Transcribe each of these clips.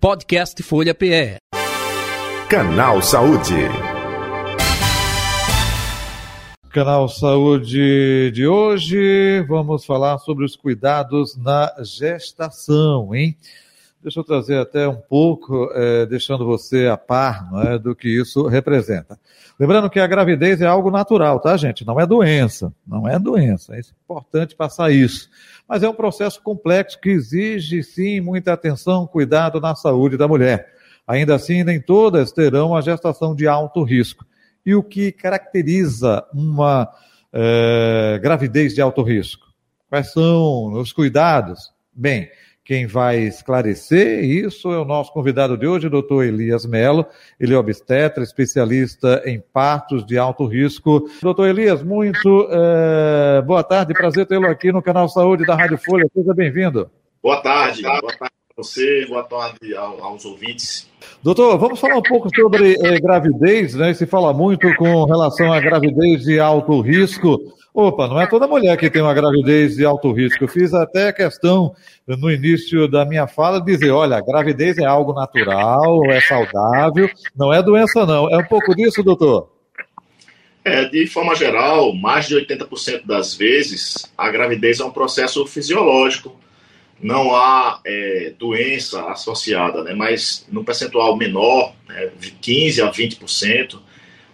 Podcast Folha PE. Canal Saúde. Canal Saúde de hoje, vamos falar sobre os cuidados na gestação, hein? Deixa eu trazer até um pouco, é, deixando você a par é, do que isso representa. Lembrando que a gravidez é algo natural, tá, gente? Não é doença, não é doença. É importante passar isso. Mas é um processo complexo que exige, sim, muita atenção, cuidado na saúde da mulher. Ainda assim, nem todas terão uma gestação de alto risco. E o que caracteriza uma é, gravidez de alto risco? Quais são os cuidados? Bem, quem vai esclarecer isso é o nosso convidado de hoje, doutor Elias Melo. Ele é obstetra, especialista em partos de alto risco. Doutor Elias, muito é, boa tarde, prazer tê-lo aqui no canal Saúde da Rádio Folha. Seja bem-vindo. Boa tarde, boa tarde você, boa tarde aos ouvintes. Doutor, vamos falar um pouco sobre é, gravidez, né? Se fala muito com relação à gravidez de alto risco. Opa, não é toda mulher que tem uma gravidez de alto risco. Eu fiz até questão no início da minha fala de dizer, olha, a gravidez é algo natural, é saudável, não é doença não. É um pouco disso, doutor? É, de forma geral, mais de 80% das vezes, a gravidez é um processo fisiológico. Não há é, doença associada, né? mas no percentual menor, né, 15% a 20%,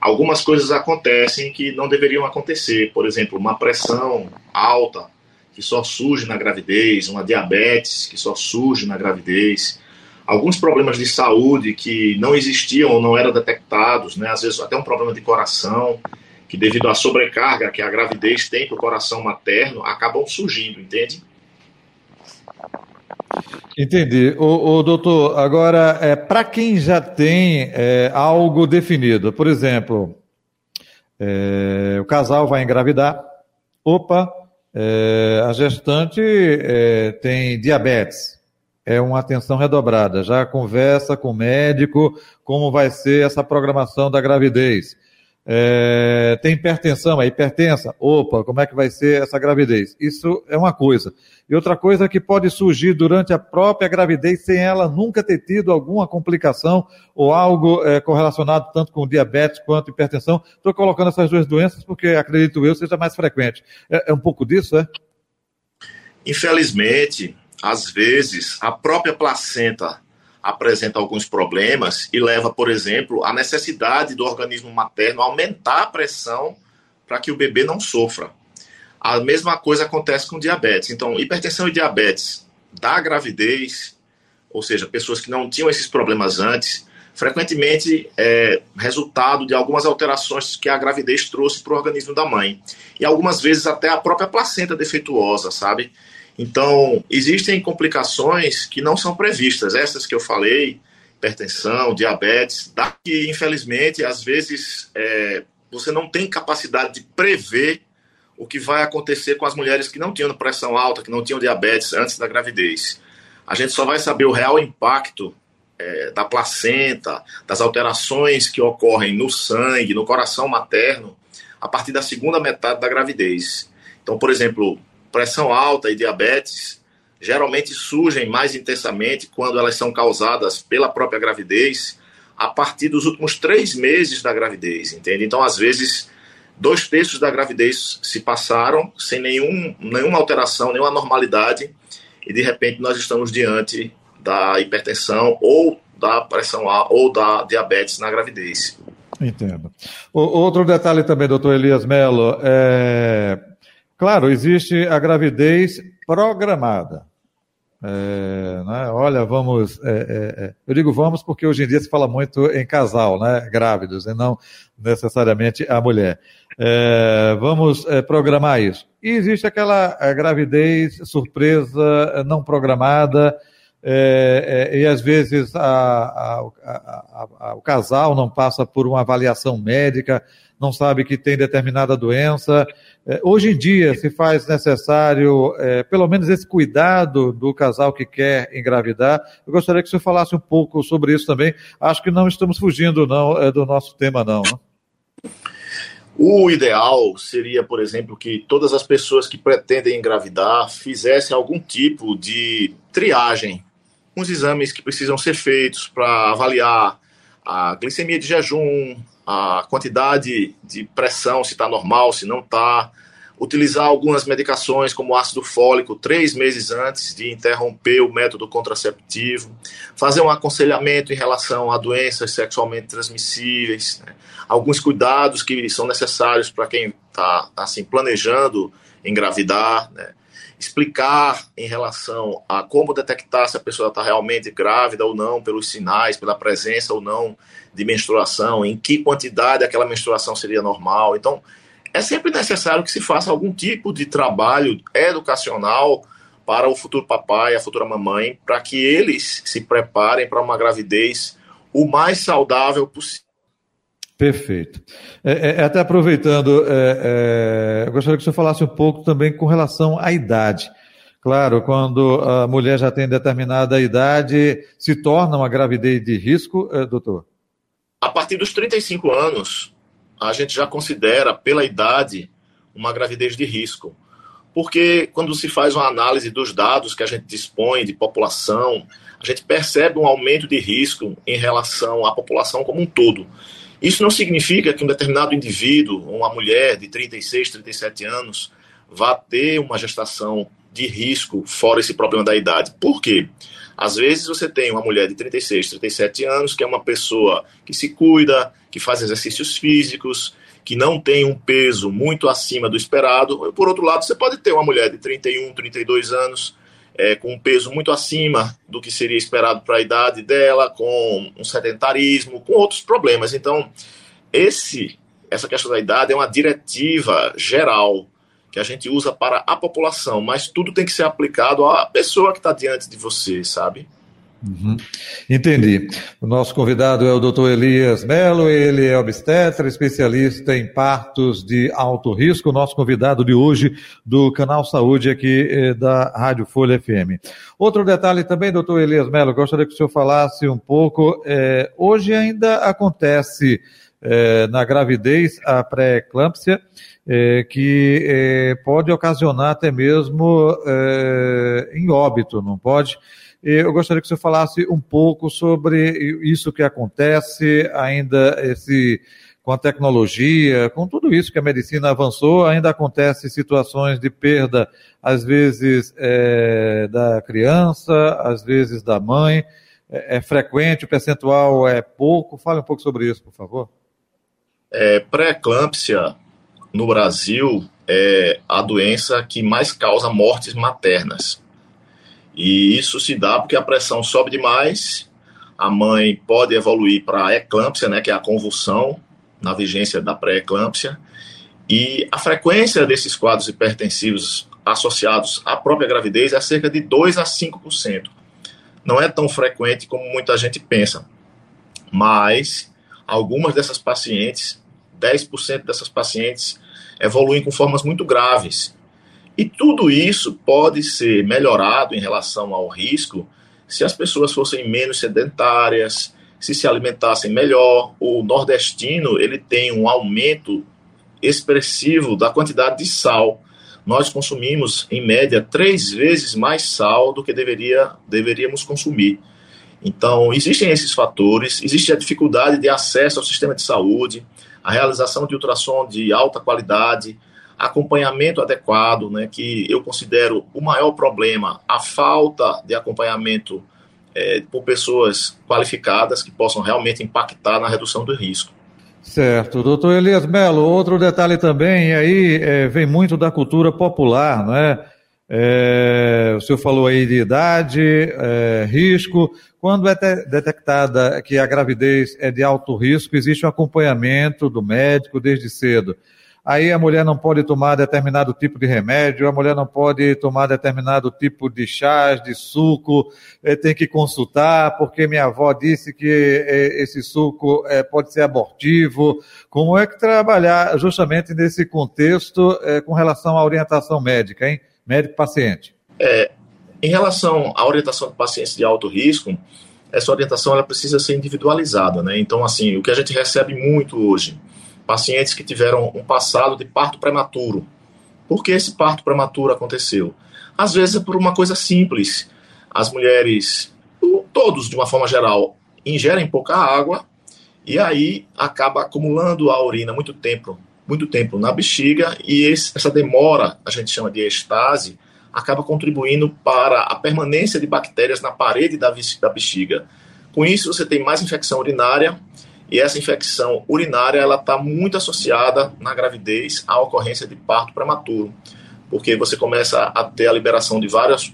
algumas coisas acontecem que não deveriam acontecer. Por exemplo, uma pressão alta, que só surge na gravidez, uma diabetes, que só surge na gravidez, alguns problemas de saúde que não existiam ou não eram detectados, né? às vezes até um problema de coração, que devido à sobrecarga que a gravidez tem para o coração materno, acabam surgindo, entende? Entendi. O, o doutor, agora, é, para quem já tem é, algo definido, por exemplo, é, o casal vai engravidar, opa, é, a gestante é, tem diabetes, é uma atenção redobrada, já conversa com o médico como vai ser essa programação da gravidez. É, tem hipertensão, é hipertensa. Opa, como é que vai ser essa gravidez? Isso é uma coisa. E outra coisa que pode surgir durante a própria gravidez sem ela nunca ter tido alguma complicação ou algo é, correlacionado tanto com diabetes quanto hipertensão. Estou colocando essas duas doenças porque acredito eu seja mais frequente. É, é um pouco disso, é? Infelizmente, às vezes, a própria placenta apresenta alguns problemas e leva, por exemplo, à necessidade do organismo materno aumentar a pressão para que o bebê não sofra. A mesma coisa acontece com diabetes. Então, hipertensão e diabetes da gravidez, ou seja, pessoas que não tinham esses problemas antes, frequentemente é resultado de algumas alterações que a gravidez trouxe para o organismo da mãe. E algumas vezes até a própria placenta defeituosa, sabe? Então, existem complicações que não são previstas, essas que eu falei, hipertensão, diabetes, que infelizmente, às vezes, é, você não tem capacidade de prever o que vai acontecer com as mulheres que não tinham pressão alta, que não tinham diabetes antes da gravidez. A gente só vai saber o real impacto é, da placenta, das alterações que ocorrem no sangue, no coração materno, a partir da segunda metade da gravidez. Então, por exemplo, pressão alta e diabetes geralmente surgem mais intensamente quando elas são causadas pela própria gravidez a partir dos últimos três meses da gravidez, entende? Então, às vezes, dois terços da gravidez se passaram sem nenhum, nenhuma alteração, nenhuma normalidade, e de repente nós estamos diante da hipertensão ou da pressão alta ou da diabetes na gravidez. Entendo. O, outro detalhe também, doutor Elias Mello, é, Claro, existe a gravidez programada. É, né? Olha, vamos. É, é, é, eu digo vamos porque hoje em dia se fala muito em casal, né? Grávidos, e não necessariamente a mulher. É, vamos é, programar isso. E existe aquela gravidez surpresa, não programada, e às vezes a, a, a, o casal não passa por uma avaliação médica, não sabe que tem determinada doença. É, hoje em dia se faz necessário, é, pelo menos, esse cuidado do casal que quer engravidar. Eu gostaria que o senhor falasse um pouco sobre isso também. Acho que não estamos fugindo não, é, do nosso tema, não. Né? O ideal seria, por exemplo, que todas as pessoas que pretendem engravidar fizessem algum tipo de triagem, alguns exames que precisam ser feitos para avaliar a glicemia de jejum, a quantidade de pressão, se está normal, se não está, utilizar algumas medicações como ácido fólico três meses antes de interromper o método contraceptivo, fazer um aconselhamento em relação a doenças sexualmente transmissíveis, né? alguns cuidados que são necessários para quem está assim planejando engravidar, né? Explicar em relação a como detectar se a pessoa está realmente grávida ou não pelos sinais, pela presença ou não de menstruação, em que quantidade aquela menstruação seria normal. Então, é sempre necessário que se faça algum tipo de trabalho educacional para o futuro papai, a futura mamãe, para que eles se preparem para uma gravidez o mais saudável possível. Perfeito. É, é, é até aproveitando, é, é, eu gostaria que você falasse um pouco também com relação à idade. Claro, quando a mulher já tem determinada idade, se torna uma gravidez de risco, é, doutor? A partir dos 35 anos, a gente já considera, pela idade, uma gravidez de risco. Porque quando se faz uma análise dos dados que a gente dispõe de população, a gente percebe um aumento de risco em relação à população como um todo. Isso não significa que um determinado indivíduo, uma mulher de 36, 37 anos, vá ter uma gestação de risco fora esse problema da idade. Por quê? Às vezes você tem uma mulher de 36, 37 anos, que é uma pessoa que se cuida, que faz exercícios físicos, que não tem um peso muito acima do esperado. Por outro lado, você pode ter uma mulher de 31, 32 anos, é, com um peso muito acima do que seria esperado para a idade dela, com um sedentarismo, com outros problemas. Então, esse, essa questão da idade é uma diretiva geral que a gente usa para a população, mas tudo tem que ser aplicado à pessoa que está diante de você, sabe? Uhum. Entendi. O nosso convidado é o Dr. Elias Melo, ele é obstetra, especialista em partos de alto risco, nosso convidado de hoje do Canal Saúde aqui eh, da Rádio Folha FM. Outro detalhe também, doutor Elias Melo, gostaria que o senhor falasse um pouco. Eh, hoje ainda acontece eh, na gravidez a pré-eclâmpsia, é, que é, pode ocasionar até mesmo é, em óbito, não pode? Eu gostaria que você falasse um pouco sobre isso que acontece, ainda esse com a tecnologia, com tudo isso que a medicina avançou, ainda acontece situações de perda, às vezes é, da criança, às vezes da mãe. É, é, frequente, o percentual é pouco. Fale um pouco sobre isso, por favor. É, Pré-eclâmpsia no Brasil é a doença que mais causa mortes maternas. E isso se dá porque a pressão sobe demais, a mãe pode evoluir para eclâmpsia, né, que é a convulsão na vigência da pré-eclâmpsia, e a frequência desses quadros hipertensivos associados à própria gravidez é cerca de 2 a 5%. Não é tão frequente como muita gente pensa, mas algumas dessas pacientes 10% dessas pacientes evoluem com formas muito graves. E tudo isso pode ser melhorado em relação ao risco se as pessoas fossem menos sedentárias, se se alimentassem melhor. O nordestino ele tem um aumento expressivo da quantidade de sal. Nós consumimos, em média, três vezes mais sal do que deveria, deveríamos consumir. Então, existem esses fatores, existe a dificuldade de acesso ao sistema de saúde, a realização de ultrassom de alta qualidade, acompanhamento adequado, né, que eu considero o maior problema, a falta de acompanhamento é, por pessoas qualificadas que possam realmente impactar na redução do risco. Certo. Doutor Elias Melo, outro detalhe também, aí é, vem muito da cultura popular, não é? É, o senhor falou aí de idade, é, risco. Quando é detectada que a gravidez é de alto risco, existe um acompanhamento do médico desde cedo. Aí a mulher não pode tomar determinado tipo de remédio, a mulher não pode tomar determinado tipo de chás, de suco, é, tem que consultar, porque minha avó disse que é, esse suco é, pode ser abortivo. Como é que trabalhar justamente nesse contexto com relação à orientação médica, hein? médico-paciente? É, em relação à orientação de pacientes de alto risco, essa orientação ela precisa ser individualizada, né? Então, assim, o que a gente recebe muito hoje, pacientes que tiveram um passado de parto prematuro. Por que esse parto prematuro aconteceu? Às vezes é por uma coisa simples. As mulheres, todos, de uma forma geral, ingerem pouca água e aí acaba acumulando a urina muito tempo, muito tempo na bexiga e esse, essa demora, a gente chama de estase, acaba contribuindo para a permanência de bactérias na parede da, da bexiga. Com isso, você tem mais infecção urinária e essa infecção urinária ela está muito associada na gravidez à ocorrência de parto prematuro, porque você começa a ter a liberação de várias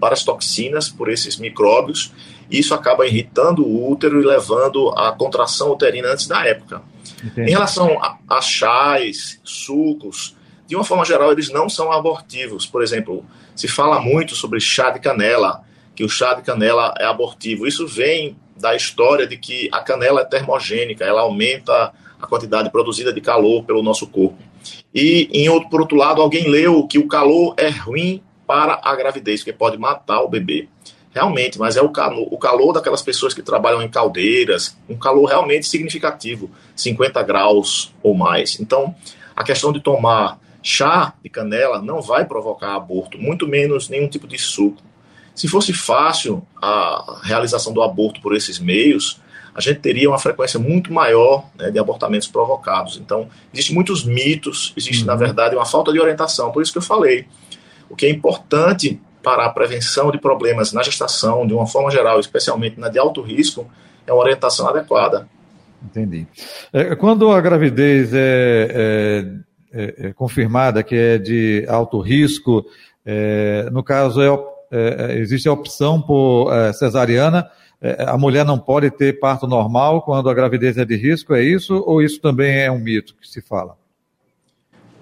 várias toxinas por esses micróbios, e isso acaba irritando o útero e levando à contração uterina antes da época. Entendi. Em relação a, a chás, sucos, de uma forma geral, eles não são abortivos. Por exemplo, se fala muito sobre chá de canela, que o chá de canela é abortivo. Isso vem da história de que a canela é termogênica, ela aumenta a quantidade produzida de calor pelo nosso corpo. E, em outro, por outro lado, alguém leu que o calor é ruim para a gravidez, que pode matar o bebê. Realmente, mas é o calor, o calor daquelas pessoas que trabalham em caldeiras, um calor realmente significativo, 50 graus ou mais. Então, a questão de tomar chá de canela não vai provocar aborto, muito menos nenhum tipo de suco. Se fosse fácil a realização do aborto por esses meios, a gente teria uma frequência muito maior né, de abortamentos provocados. Então, existem muitos mitos, existe, uhum. na verdade, uma falta de orientação. Por isso que eu falei, o que é importante para a prevenção de problemas na gestação, de uma forma geral, especialmente na de alto risco, é uma orientação adequada. Entendi. É, quando a gravidez é, é, é, é, confirmada que é de alto risco, é, no caso é, existe a opção por cesariana, a mulher não pode ter parto normal quando a gravidez é de risco, é isso? Ou isso também é um mito que se fala?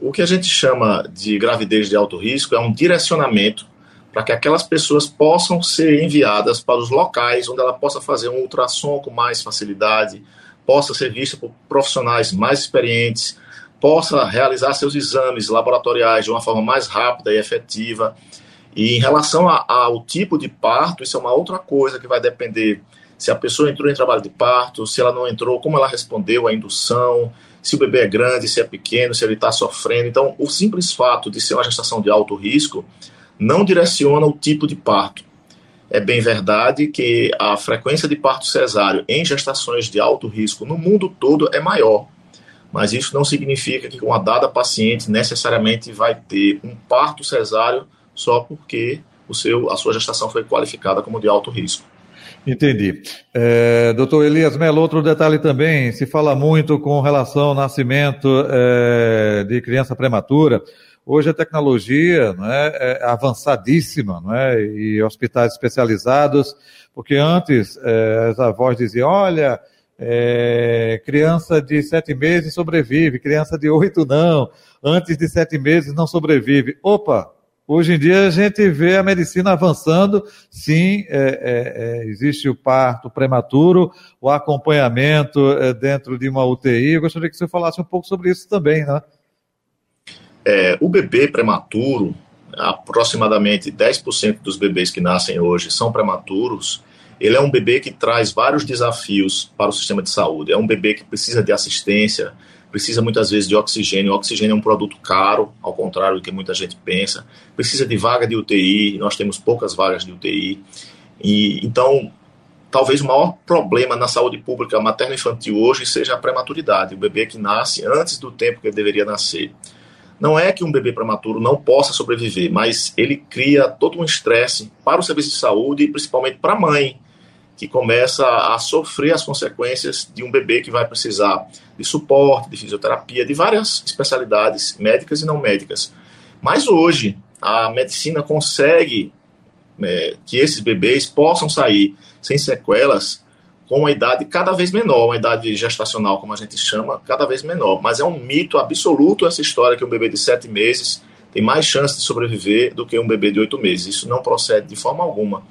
O que a gente chama de gravidez de alto risco é um direcionamento para que aquelas pessoas possam ser enviadas para os locais onde ela possa fazer um ultrassom com mais facilidade, possa ser vista por profissionais mais experientes, possa realizar seus exames laboratoriais de uma forma mais rápida e efetiva. E em relação a, ao tipo de parto, isso é uma outra coisa que vai depender se a pessoa entrou em trabalho de parto, se ela não entrou, como ela respondeu à indução, se o bebê é grande, se é pequeno, se ele está sofrendo. Então, o simples fato de ser uma gestação de alto risco não direciona o tipo de parto. É bem verdade que a frequência de parto cesáreo em gestações de alto risco no mundo todo é maior, mas isso não significa que uma dada paciente necessariamente vai ter um parto cesáreo só porque o seu, a sua gestação foi qualificada como de alto risco. Entendi. É, doutor Elias Melo, outro detalhe também, se fala muito com relação ao nascimento é, de criança prematura. Hoje a tecnologia não é, avançadíssima, não é? E hospitais especializados, porque antes é, as avós diziam, olha, é, criança de sete meses sobrevive, criança de oito não, antes de sete meses não sobrevive. Opa, Hoje em dia a gente vê a medicina avançando, sim, é, é, é, existe o parto prematuro, o acompanhamento é, dentro de uma UTI. Eu gostaria que você falasse um pouco sobre isso também, né? É, o bebê prematuro, aproximadamente 10% dos bebês que nascem hoje são prematuros. Ele é um bebê que traz vários desafios para o sistema de saúde. É um bebê que precisa de assistência, precisa muitas vezes de oxigênio. O oxigênio é um produto caro, ao contrário do que muita gente pensa. Precisa de vaga de UTI, nós temos poucas vagas de UTI. E então, talvez o maior problema na saúde pública materno-infantil hoje seja a prematuridade, o bebê que nasce antes do tempo que ele deveria nascer. Não é que um bebê prematuro não possa sobreviver, mas ele cria todo um estresse para o serviço de saúde e principalmente para a mãe, que começa a sofrer as consequências de um bebê que vai precisar de suporte, de fisioterapia, de várias especialidades médicas e não médicas. Mas hoje, a medicina consegue é, que esses bebês possam sair sem sequelas com uma idade cada vez menor, uma idade gestacional, como a gente chama, cada vez menor. Mas é um mito absoluto essa história que um bebê de sete meses tem mais chance de sobreviver do que um bebê de oito meses. Isso não procede de forma alguma.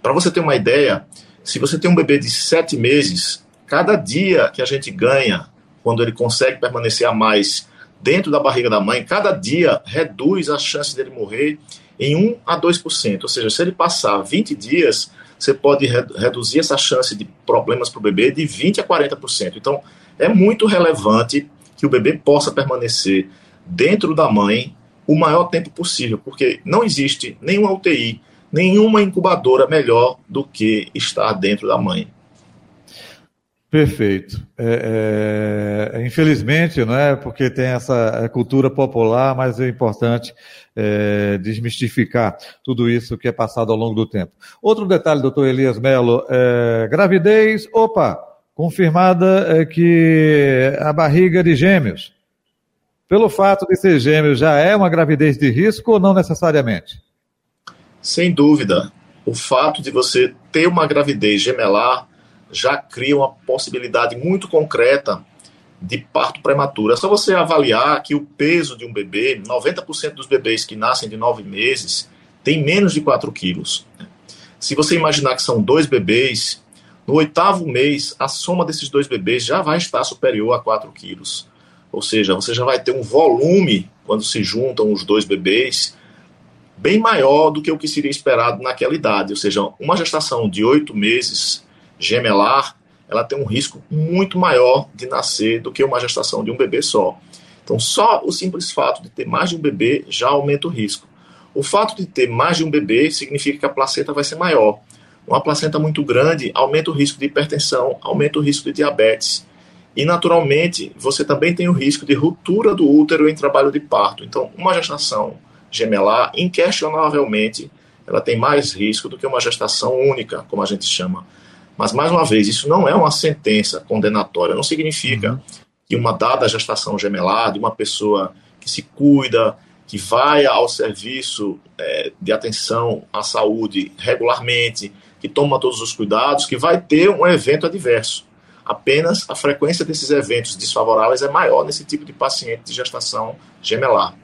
Para você ter uma ideia, se você tem um bebê de sete meses, cada dia que a gente ganha, quando ele consegue permanecer a mais dentro da barriga da mãe, cada dia reduz a chance dele morrer em 1 a 2%. Ou seja, se ele passar 20 dias, você pode re reduzir essa chance de problemas para o bebê de 20 a 40%. Então, é muito relevante que o bebê possa permanecer dentro da mãe o maior tempo possível, porque não existe nenhuma UTI nenhuma incubadora melhor do que estar dentro da mãe. Perfeito. É, é, infelizmente, é porque tem essa é, cultura popular, mas é importante é, desmistificar tudo isso que é passado ao longo do tempo. Outro detalhe, doutor Elias Melo, é, gravidez, opa, confirmada que a barriga de gêmeos. Pelo fato de ser gêmeos, já é uma gravidez de risco ou não necessariamente? Sem dúvida. O fato de você ter uma gravidez gemelar já cria uma possibilidade muito concreta de parto prematuro. É só você avaliar que o peso de um bebê, 90% dos bebês que nascem de 9 meses, tem menos de 4 quilos. Se você imaginar que são dois bebês, no oitavo mês, a soma desses dois bebês já vai estar superior a 4 quilos. Ou seja, você já vai ter um volume, quando se juntam os dois bebês, bem maior do que o que seria esperado naquela idade. Ou seja, uma gestação de oito meses gemelar, ela tem um risco muito maior de nascer do que uma gestação de um bebê só. Então, só o simples fato de ter mais de um bebê já aumenta o risco. O fato de ter mais de um bebê significa que a placenta vai ser maior. Uma placenta muito grande aumenta o risco de hipertensão, aumenta o risco de diabetes. E, naturalmente, você também tem o risco de ruptura do útero em trabalho de parto. Então, uma gestação gemelar, inquestionavelmente, ela tem mais risco do que uma gestação única, como a gente chama. Mas, mais uma vez, isso não é uma sentença condenatória, não significa uhum. que uma dada gestação gemelar de uma pessoa que se cuida, que vai ao serviço é, de atenção à saúde regularmente, que toma todos os cuidados, que vai ter um evento adverso. Apenas a frequência desses eventos desfavoráveis é maior nesse tipo de paciente de gestação gemelar.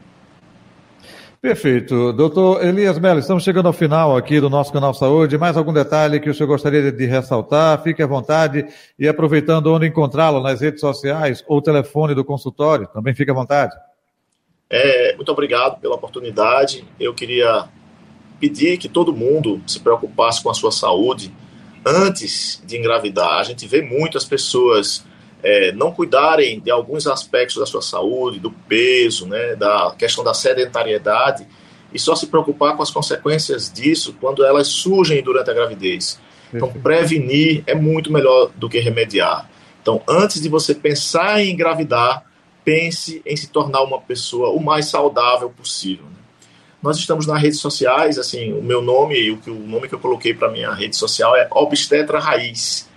Perfeito. Doutor Elias Melo, estamos chegando ao final aqui do nosso canal Saúde. Mais algum detalhe que o senhor gostaria de ressaltar? Fique à vontade e aproveitando onde encontrá-lo nas redes sociais ou telefone do consultório, também fique à vontade. É, muito obrigado pela oportunidade. Eu queria pedir que todo mundo se preocupasse com a sua saúde antes de engravidar. A gente vê muitas pessoas é, não cuidarem de alguns aspectos da sua saúde, do peso, né, da questão da sedentariedade, e só se preocupar com as consequências disso quando elas surgem durante a gravidez. Então, prevenir é muito melhor do que remediar. Então, antes de você pensar em engravidar, pense em se tornar uma pessoa o mais saudável possível. Né? Nós estamos nas redes sociais, assim, o meu nome, o, o nome que eu coloquei para minha rede social é Obstetra Raiz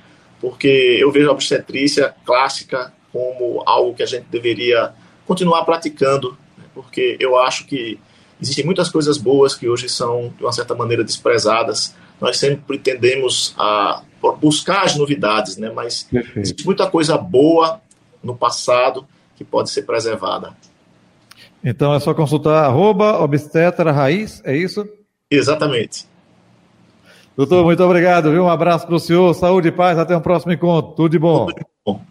porque eu vejo a obstetrícia clássica como algo que a gente deveria continuar praticando, né? porque eu acho que existem muitas coisas boas que hoje são, de uma certa maneira, desprezadas. Nós sempre tendemos a buscar as novidades, né? mas Perfeito. existe muita coisa boa no passado que pode ser preservada. Então é só consultar arroba obstetra raiz, é isso? Exatamente. Doutor, muito obrigado, viu? Um abraço para o senhor, saúde e paz, até um próximo encontro. Tudo de bom.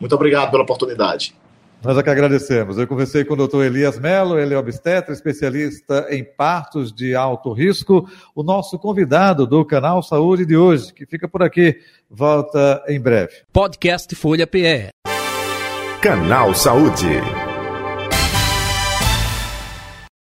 Muito obrigado pela oportunidade. Nós é que agradecemos. Eu conversei com o doutor Elias Mello, ele é obstetra, especialista em partos de alto risco, o nosso convidado do canal Saúde de hoje, que fica por aqui, volta em breve. Podcast Folha PE. Canal Saúde.